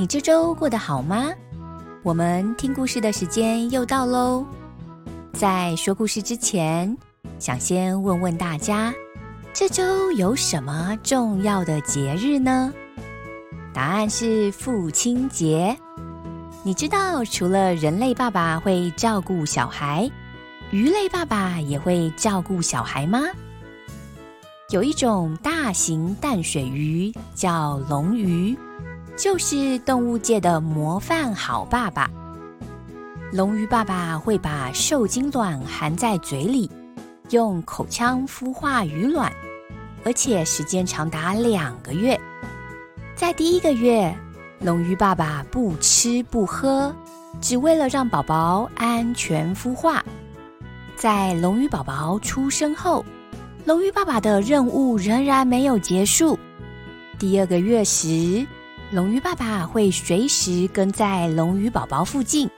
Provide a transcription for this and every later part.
你这周过得好吗？我们听故事的时间又到喽。在说故事之前，想先问问大家，这周有什么重要的节日呢？答案是父亲节。你知道，除了人类爸爸会照顾小孩，鱼类爸爸也会照顾小孩吗？有一种大型淡水鱼叫龙鱼，就是动物界的模范好爸爸。龙鱼爸爸会把受精卵含在嘴里，用口腔孵化鱼卵，而且时间长达两个月。在第一个月，龙鱼爸爸不吃不喝，只为了让宝宝安全孵化。在龙鱼宝宝出生后，龙鱼爸爸的任务仍然没有结束。第二个月时，龙鱼爸爸会随时跟在龙鱼宝宝附近，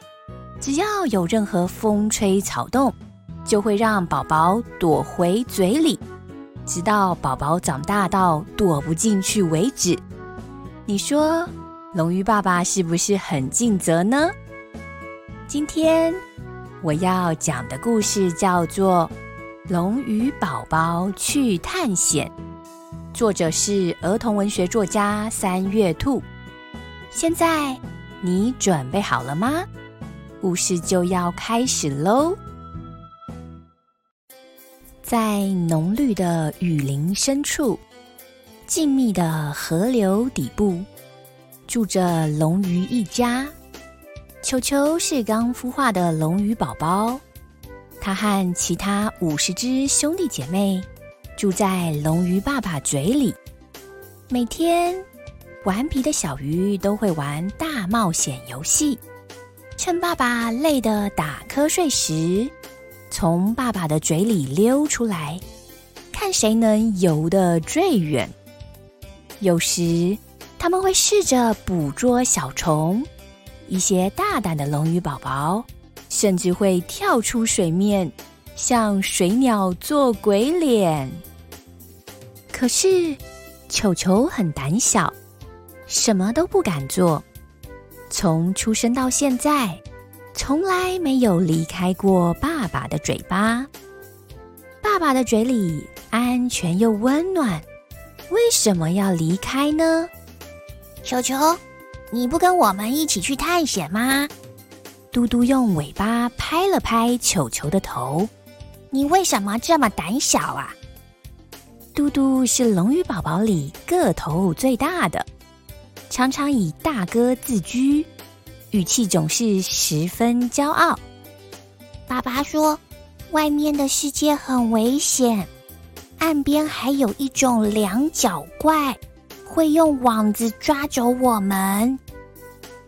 只要有任何风吹草动，就会让宝宝躲回嘴里，直到宝宝长大到躲不进去为止。你说，龙鱼爸爸是不是很尽责呢？今天我要讲的故事叫做。龙鱼宝宝去探险，作者是儿童文学作家三月兔。现在你准备好了吗？故事就要开始喽！在浓绿的雨林深处，静谧的河流底部，住着龙鱼一家。球球是刚孵化的龙鱼宝宝。它和其他五十只兄弟姐妹住在龙鱼爸爸嘴里。每天，顽皮的小鱼都会玩大冒险游戏，趁爸爸累得打瞌睡时，从爸爸的嘴里溜出来，看谁能游得最远。有时，他们会试着捕捉小虫。一些大胆的龙鱼宝宝。甚至会跳出水面，向水鸟做鬼脸。可是，球球很胆小，什么都不敢做。从出生到现在，从来没有离开过爸爸的嘴巴。爸爸的嘴里安全又温暖，为什么要离开呢？球球，你不跟我们一起去探险吗？嘟嘟用尾巴拍了拍球球的头，你为什么这么胆小啊？嘟嘟是龙鱼宝宝里个头最大的，常常以大哥自居，语气总是十分骄傲。爸爸说，外面的世界很危险，岸边还有一种两脚怪，会用网子抓走我们。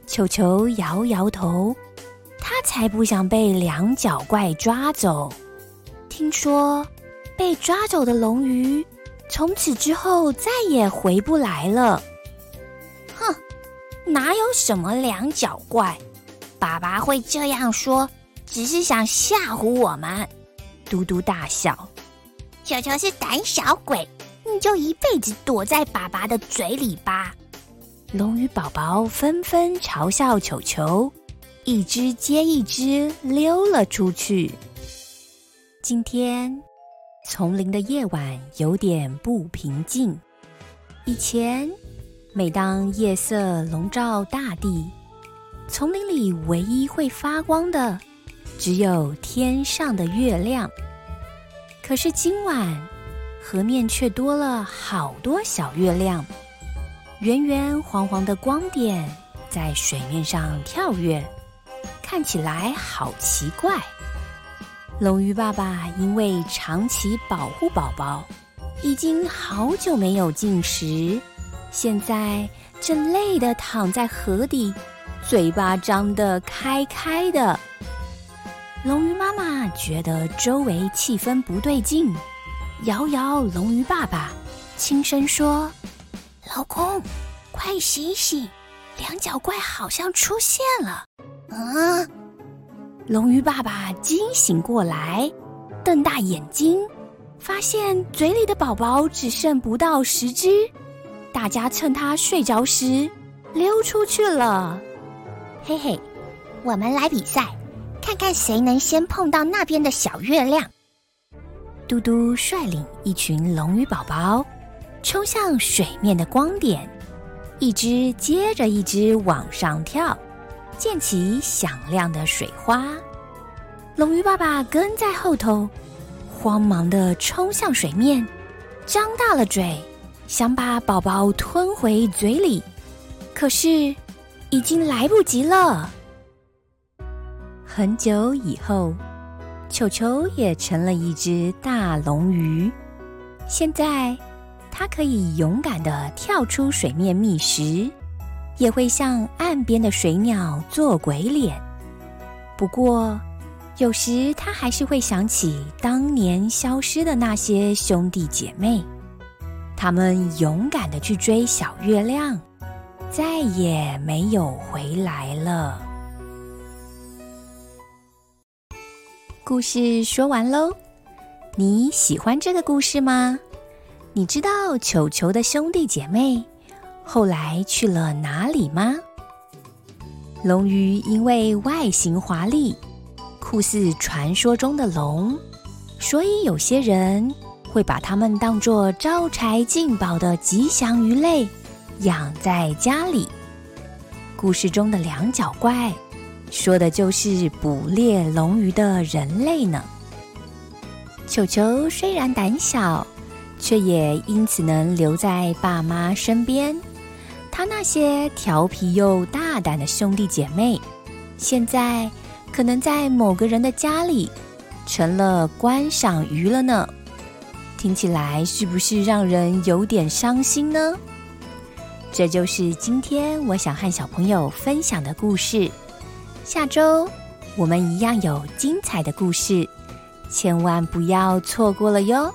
球球摇摇头。他才不想被两脚怪抓走。听说被抓走的龙鱼，从此之后再也回不来了。哼，哪有什么两脚怪？爸爸会这样说，只是想吓唬我们。嘟嘟大笑。球球是胆小鬼，你就一辈子躲在爸爸的嘴里吧。龙鱼宝宝纷纷嘲笑球球。一只接一只溜了出去。今天，丛林的夜晚有点不平静。以前，每当夜色笼罩大地，丛林里唯一会发光的，只有天上的月亮。可是今晚，河面却多了好多小月亮，圆圆黄黄的光点在水面上跳跃。看起来好奇怪。龙鱼爸爸因为长期保护宝宝，已经好久没有进食，现在正累得躺在河底，嘴巴张得开开的。龙鱼妈妈觉得周围气氛不对劲，摇摇龙鱼爸爸，轻声说：“老公，快醒醒，两脚怪好像出现了。”啊！龙鱼爸爸惊醒过来，瞪大眼睛，发现嘴里的宝宝只剩不到十只。大家趁他睡着时溜出去了。嘿嘿，我们来比赛。看看谁能先碰到那边的小月亮。嘟嘟率领一群龙鱼宝宝冲向水面的光点，一只接着一只往上跳，溅起响亮的水花。龙鱼爸爸跟在后头，慌忙的冲向水面，张大了嘴，想把宝宝吞回嘴里，可是已经来不及了。很久以后，球球也成了一只大龙鱼。现在，它可以勇敢的跳出水面觅食，也会向岸边的水鸟做鬼脸。不过，有时他还是会想起当年消失的那些兄弟姐妹，他们勇敢的去追小月亮，再也没有回来了。故事说完喽，你喜欢这个故事吗？你知道球球的兄弟姐妹后来去了哪里吗？龙鱼因为外形华丽，酷似传说中的龙，所以有些人会把它们当作招财进宝的吉祥鱼类养在家里。故事中的两脚怪。说的就是捕猎龙鱼的人类呢。球球虽然胆小，却也因此能留在爸妈身边。他那些调皮又大胆的兄弟姐妹，现在可能在某个人的家里成了观赏鱼了呢。听起来是不是让人有点伤心呢？这就是今天我想和小朋友分享的故事。下周我们一样有精彩的故事，千万不要错过了哟！